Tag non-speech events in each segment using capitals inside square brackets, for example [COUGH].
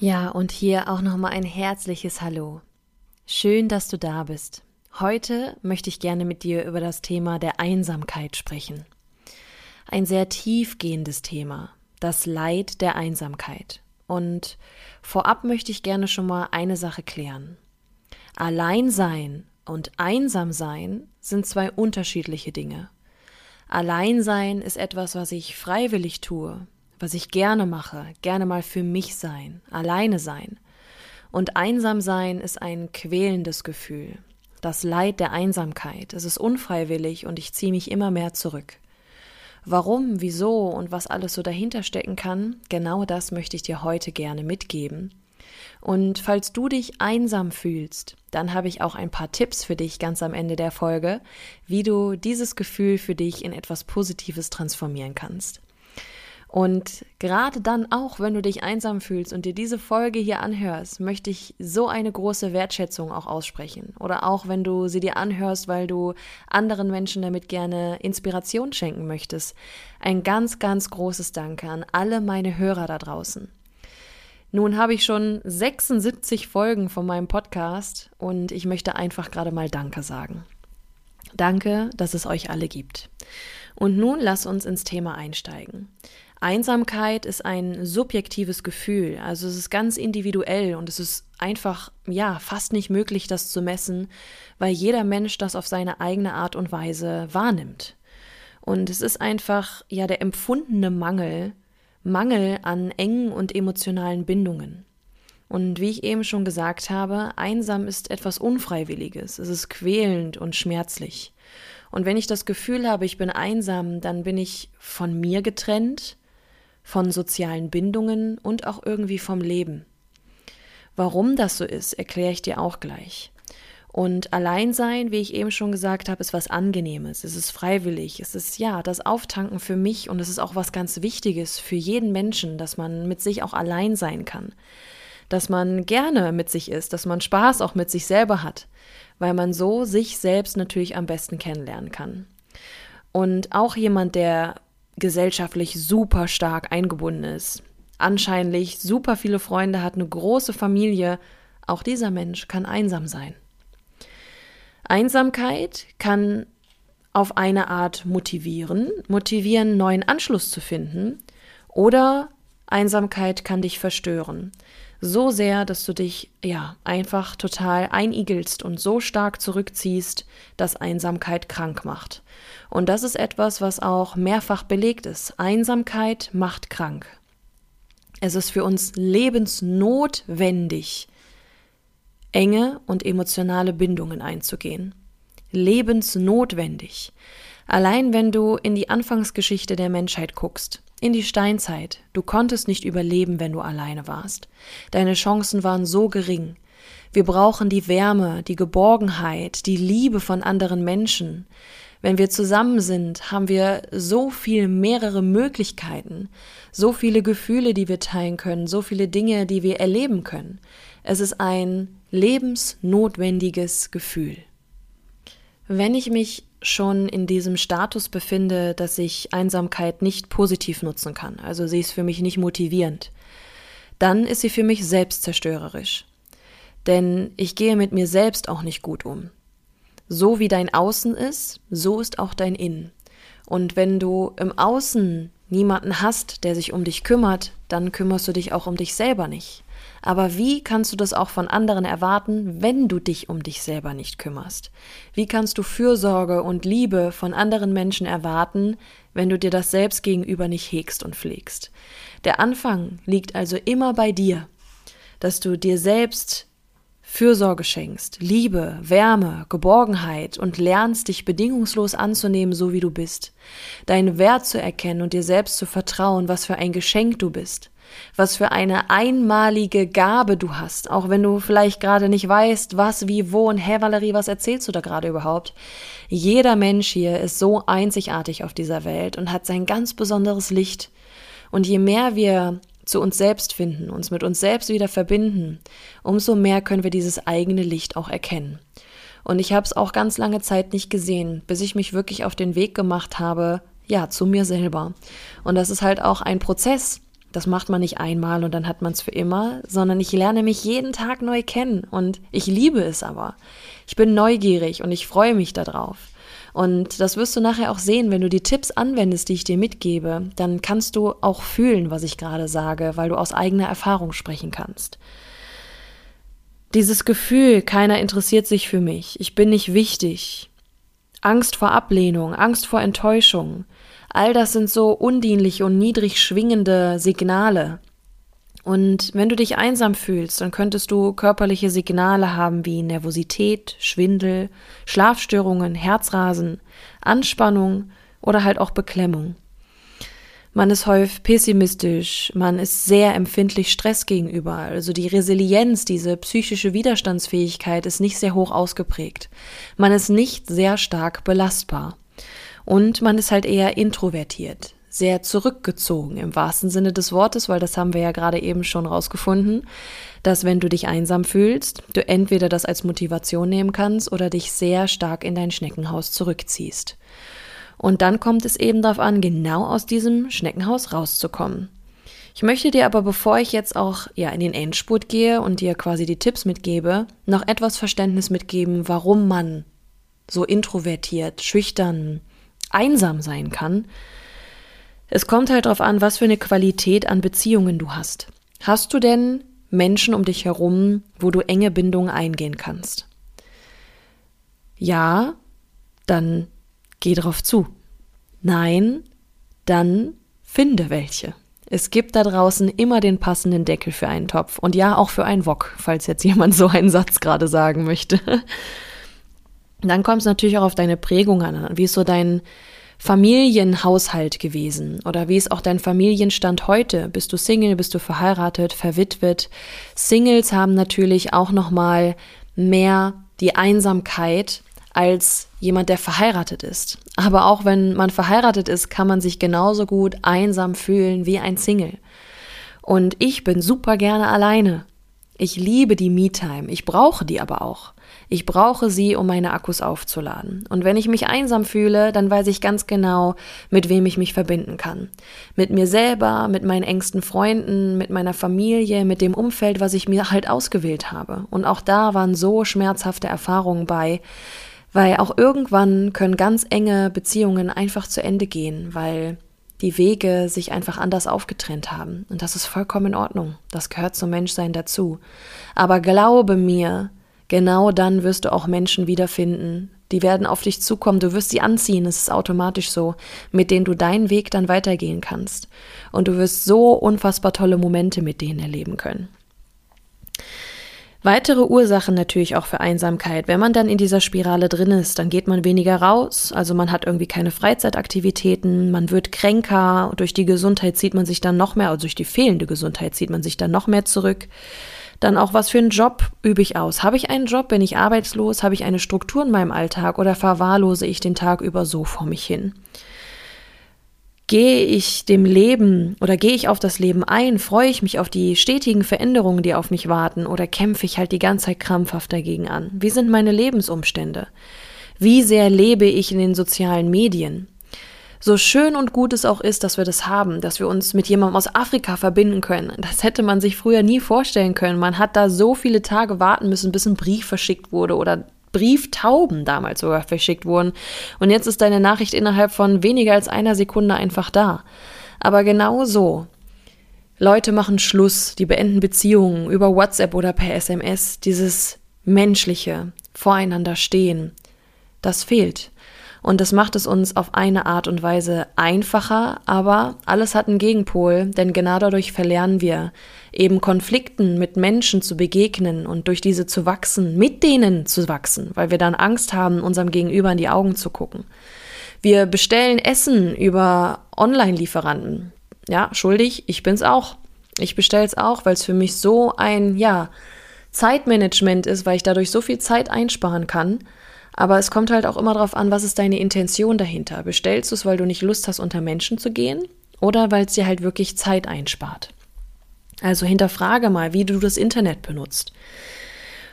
Ja, und hier auch nochmal ein herzliches Hallo. Schön, dass du da bist. Heute möchte ich gerne mit dir über das Thema der Einsamkeit sprechen. Ein sehr tiefgehendes Thema, das Leid der Einsamkeit. Und vorab möchte ich gerne schon mal eine Sache klären. Alleinsein und Einsamsein sind zwei unterschiedliche Dinge. Alleinsein ist etwas, was ich freiwillig tue, was ich gerne mache, gerne mal für mich sein, alleine sein. Und einsam sein ist ein quälendes Gefühl. Das Leid der Einsamkeit. Es ist unfreiwillig und ich ziehe mich immer mehr zurück. Warum, wieso und was alles so dahinter stecken kann, genau das möchte ich dir heute gerne mitgeben. Und falls du dich einsam fühlst, dann habe ich auch ein paar Tipps für dich ganz am Ende der Folge, wie du dieses Gefühl für dich in etwas Positives transformieren kannst. Und gerade dann auch, wenn du dich einsam fühlst und dir diese Folge hier anhörst, möchte ich so eine große Wertschätzung auch aussprechen. Oder auch, wenn du sie dir anhörst, weil du anderen Menschen damit gerne Inspiration schenken möchtest. Ein ganz, ganz großes Danke an alle meine Hörer da draußen. Nun habe ich schon 76 Folgen von meinem Podcast und ich möchte einfach gerade mal Danke sagen. Danke, dass es euch alle gibt. Und nun lass uns ins Thema einsteigen. Einsamkeit ist ein subjektives Gefühl, also es ist ganz individuell und es ist einfach, ja, fast nicht möglich, das zu messen, weil jeder Mensch das auf seine eigene Art und Weise wahrnimmt. Und es ist einfach, ja, der empfundene Mangel, Mangel an engen und emotionalen Bindungen. Und wie ich eben schon gesagt habe, einsam ist etwas Unfreiwilliges, es ist quälend und schmerzlich. Und wenn ich das Gefühl habe, ich bin einsam, dann bin ich von mir getrennt, von sozialen Bindungen und auch irgendwie vom Leben. Warum das so ist, erkläre ich dir auch gleich. Und Alleinsein, wie ich eben schon gesagt habe, ist was Angenehmes. Es ist freiwillig. Es ist ja das Auftanken für mich und es ist auch was ganz Wichtiges für jeden Menschen, dass man mit sich auch allein sein kann. Dass man gerne mit sich ist, dass man Spaß auch mit sich selber hat, weil man so sich selbst natürlich am besten kennenlernen kann. Und auch jemand, der gesellschaftlich super stark eingebunden ist, anscheinend super viele Freunde hat, eine große Familie, auch dieser Mensch kann einsam sein. Einsamkeit kann auf eine Art motivieren, motivieren, neuen Anschluss zu finden, oder Einsamkeit kann dich verstören. So sehr, dass du dich ja einfach total einigelst und so stark zurückziehst, dass Einsamkeit krank macht. Und das ist etwas, was auch mehrfach belegt ist. Einsamkeit macht krank. Es ist für uns lebensnotwendig, enge und emotionale Bindungen einzugehen. Lebensnotwendig. Allein wenn du in die Anfangsgeschichte der Menschheit guckst, in die Steinzeit, du konntest nicht überleben, wenn du alleine warst. Deine Chancen waren so gering. Wir brauchen die Wärme, die Geborgenheit, die Liebe von anderen Menschen. Wenn wir zusammen sind, haben wir so viel mehrere Möglichkeiten, so viele Gefühle, die wir teilen können, so viele Dinge, die wir erleben können. Es ist ein lebensnotwendiges Gefühl. Wenn ich mich schon in diesem Status befinde, dass ich Einsamkeit nicht positiv nutzen kann, also sie ist für mich nicht motivierend, dann ist sie für mich selbstzerstörerisch. Denn ich gehe mit mir selbst auch nicht gut um. So wie dein Außen ist, so ist auch dein Innen. Und wenn du im Außen niemanden hast, der sich um dich kümmert, dann kümmerst du dich auch um dich selber nicht. Aber wie kannst du das auch von anderen erwarten, wenn du dich um dich selber nicht kümmerst? Wie kannst du Fürsorge und Liebe von anderen Menschen erwarten, wenn du dir das selbst gegenüber nicht hegst und pflegst? Der Anfang liegt also immer bei dir, dass du dir selbst Fürsorge schenkst, Liebe, Wärme, Geborgenheit und lernst dich bedingungslos anzunehmen, so wie du bist, deinen Wert zu erkennen und dir selbst zu vertrauen, was für ein Geschenk du bist, was für eine einmalige Gabe du hast, auch wenn du vielleicht gerade nicht weißt, was, wie, wo und hä, Valerie, was erzählst du da gerade überhaupt? Jeder Mensch hier ist so einzigartig auf dieser Welt und hat sein ganz besonderes Licht. Und je mehr wir zu uns selbst finden, uns mit uns selbst wieder verbinden, umso mehr können wir dieses eigene Licht auch erkennen. Und ich habe es auch ganz lange Zeit nicht gesehen, bis ich mich wirklich auf den Weg gemacht habe, ja, zu mir selber. Und das ist halt auch ein Prozess. Das macht man nicht einmal und dann hat man es für immer, sondern ich lerne mich jeden Tag neu kennen und ich liebe es aber. Ich bin neugierig und ich freue mich darauf. Und das wirst du nachher auch sehen, wenn du die Tipps anwendest, die ich dir mitgebe, dann kannst du auch fühlen, was ich gerade sage, weil du aus eigener Erfahrung sprechen kannst. Dieses Gefühl, keiner interessiert sich für mich, ich bin nicht wichtig, Angst vor Ablehnung, Angst vor Enttäuschung, all das sind so undienliche und niedrig schwingende Signale, und wenn du dich einsam fühlst, dann könntest du körperliche Signale haben wie Nervosität, Schwindel, Schlafstörungen, Herzrasen, Anspannung oder halt auch Beklemmung. Man ist häufig pessimistisch, man ist sehr empfindlich Stress gegenüber, also die Resilienz, diese psychische Widerstandsfähigkeit ist nicht sehr hoch ausgeprägt. Man ist nicht sehr stark belastbar. Und man ist halt eher introvertiert sehr zurückgezogen im wahrsten Sinne des Wortes, weil das haben wir ja gerade eben schon rausgefunden, dass wenn du dich einsam fühlst, du entweder das als Motivation nehmen kannst oder dich sehr stark in dein Schneckenhaus zurückziehst. Und dann kommt es eben darauf an, genau aus diesem Schneckenhaus rauszukommen. Ich möchte dir aber, bevor ich jetzt auch ja in den Endspurt gehe und dir quasi die Tipps mitgebe, noch etwas Verständnis mitgeben, warum man so introvertiert, schüchtern, einsam sein kann es kommt halt darauf an, was für eine Qualität an Beziehungen du hast. Hast du denn Menschen um dich herum, wo du enge Bindungen eingehen kannst? Ja, dann geh drauf zu. Nein, dann finde welche. Es gibt da draußen immer den passenden Deckel für einen Topf und ja auch für einen Wok, falls jetzt jemand so einen Satz gerade sagen möchte. [LAUGHS] Dann kommt es natürlich auch auf deine Prägung an. Wie ist so dein, Familienhaushalt gewesen oder wie ist auch dein Familienstand heute? Bist du Single, bist du verheiratet, verwitwet? Singles haben natürlich auch noch mal mehr die Einsamkeit als jemand, der verheiratet ist. Aber auch wenn man verheiratet ist, kann man sich genauso gut einsam fühlen wie ein Single. Und ich bin super gerne alleine. Ich liebe die Me-Time. Ich brauche die aber auch. Ich brauche sie, um meine Akkus aufzuladen. Und wenn ich mich einsam fühle, dann weiß ich ganz genau, mit wem ich mich verbinden kann. Mit mir selber, mit meinen engsten Freunden, mit meiner Familie, mit dem Umfeld, was ich mir halt ausgewählt habe. Und auch da waren so schmerzhafte Erfahrungen bei, weil auch irgendwann können ganz enge Beziehungen einfach zu Ende gehen, weil die Wege sich einfach anders aufgetrennt haben. Und das ist vollkommen in Ordnung. Das gehört zum Menschsein dazu. Aber glaube mir, genau dann wirst du auch Menschen wiederfinden. Die werden auf dich zukommen, du wirst sie anziehen, es ist automatisch so, mit denen du deinen Weg dann weitergehen kannst. Und du wirst so unfassbar tolle Momente mit denen erleben können. Weitere Ursachen natürlich auch für Einsamkeit. Wenn man dann in dieser Spirale drin ist, dann geht man weniger raus, also man hat irgendwie keine Freizeitaktivitäten, man wird kränker, durch die Gesundheit zieht man sich dann noch mehr, also durch die fehlende Gesundheit zieht man sich dann noch mehr zurück. Dann auch, was für einen Job übe ich aus? Habe ich einen Job? Bin ich arbeitslos? Habe ich eine Struktur in meinem Alltag oder verwahrlose ich den Tag über so vor mich hin? Gehe ich dem Leben oder gehe ich auf das Leben ein? Freue ich mich auf die stetigen Veränderungen, die auf mich warten oder kämpfe ich halt die ganze Zeit krampfhaft dagegen an? Wie sind meine Lebensumstände? Wie sehr lebe ich in den sozialen Medien? So schön und gut es auch ist, dass wir das haben, dass wir uns mit jemandem aus Afrika verbinden können. Das hätte man sich früher nie vorstellen können. Man hat da so viele Tage warten müssen, bis ein Brief verschickt wurde oder Brieftauben damals sogar verschickt wurden. Und jetzt ist deine Nachricht innerhalb von weniger als einer Sekunde einfach da. Aber genau so Leute machen Schluss, die beenden Beziehungen über WhatsApp oder per SMS. Dieses menschliche Voreinander stehen, das fehlt. Und das macht es uns auf eine Art und Weise einfacher, aber alles hat einen Gegenpol, denn genau dadurch verlernen wir eben Konflikten mit Menschen zu begegnen und durch diese zu wachsen, mit denen zu wachsen, weil wir dann Angst haben, unserem Gegenüber in die Augen zu gucken. Wir bestellen Essen über Online-Lieferanten. Ja, schuldig, ich bin's auch. Ich bestelle es auch, weil es für mich so ein, ja, Zeitmanagement ist, weil ich dadurch so viel Zeit einsparen kann. Aber es kommt halt auch immer darauf an, was ist deine Intention dahinter. Bestellst du es, weil du nicht Lust hast, unter Menschen zu gehen oder weil es dir halt wirklich Zeit einspart? Also hinterfrage mal, wie du das Internet benutzt.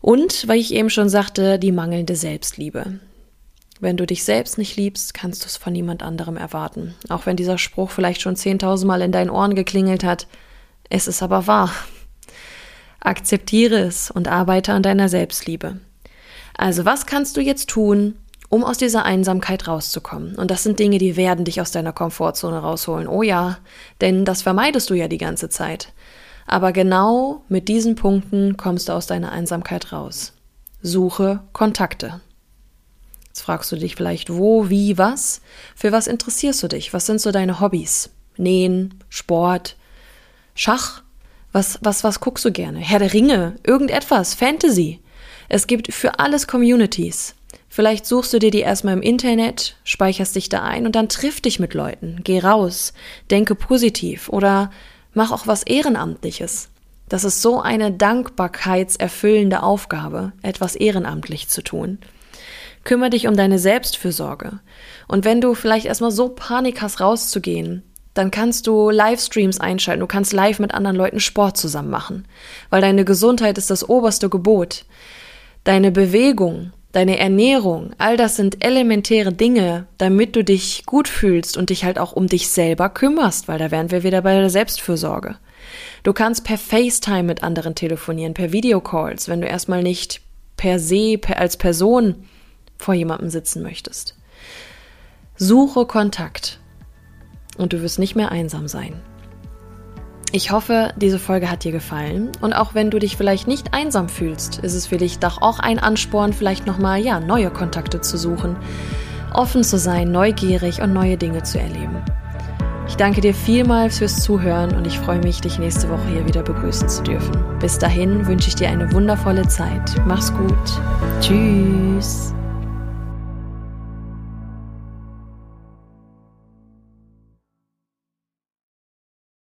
Und, weil ich eben schon sagte, die mangelnde Selbstliebe. Wenn du dich selbst nicht liebst, kannst du es von niemand anderem erwarten. Auch wenn dieser Spruch vielleicht schon zehntausendmal in deinen Ohren geklingelt hat, es ist aber wahr. Akzeptiere es und arbeite an deiner Selbstliebe. Also was kannst du jetzt tun, um aus dieser Einsamkeit rauszukommen? Und das sind Dinge, die werden dich aus deiner Komfortzone rausholen. Oh ja, denn das vermeidest du ja die ganze Zeit. Aber genau mit diesen Punkten kommst du aus deiner Einsamkeit raus. Suche Kontakte. Jetzt fragst du dich vielleicht, wo, wie, was? Für was interessierst du dich? Was sind so deine Hobbys? Nähen, Sport, Schach? Was, was, was guckst du gerne? Herr der Ringe, irgendetwas, Fantasy. Es gibt für alles Communities. Vielleicht suchst du dir die erstmal im Internet, speicherst dich da ein und dann triff dich mit Leuten. Geh raus, denke positiv oder mach auch was Ehrenamtliches. Das ist so eine dankbarkeitserfüllende Aufgabe, etwas ehrenamtlich zu tun. Kümmere dich um deine Selbstfürsorge. Und wenn du vielleicht erstmal so Panik hast, rauszugehen, dann kannst du Livestreams einschalten. Du kannst live mit anderen Leuten Sport zusammen machen. Weil deine Gesundheit ist das oberste Gebot. Deine Bewegung, deine Ernährung, all das sind elementäre Dinge, damit du dich gut fühlst und dich halt auch um dich selber kümmerst, weil da wären wir wieder bei der Selbstfürsorge. Du kannst per FaceTime mit anderen telefonieren, per Videocalls, wenn du erstmal nicht per se per, als Person vor jemandem sitzen möchtest. Suche Kontakt und du wirst nicht mehr einsam sein. Ich hoffe, diese Folge hat dir gefallen und auch wenn du dich vielleicht nicht einsam fühlst, ist es für dich doch auch ein Ansporn, vielleicht nochmal, ja, neue Kontakte zu suchen, offen zu sein, neugierig und neue Dinge zu erleben. Ich danke dir vielmals fürs Zuhören und ich freue mich, dich nächste Woche hier wieder begrüßen zu dürfen. Bis dahin wünsche ich dir eine wundervolle Zeit. Mach's gut. Tschüss.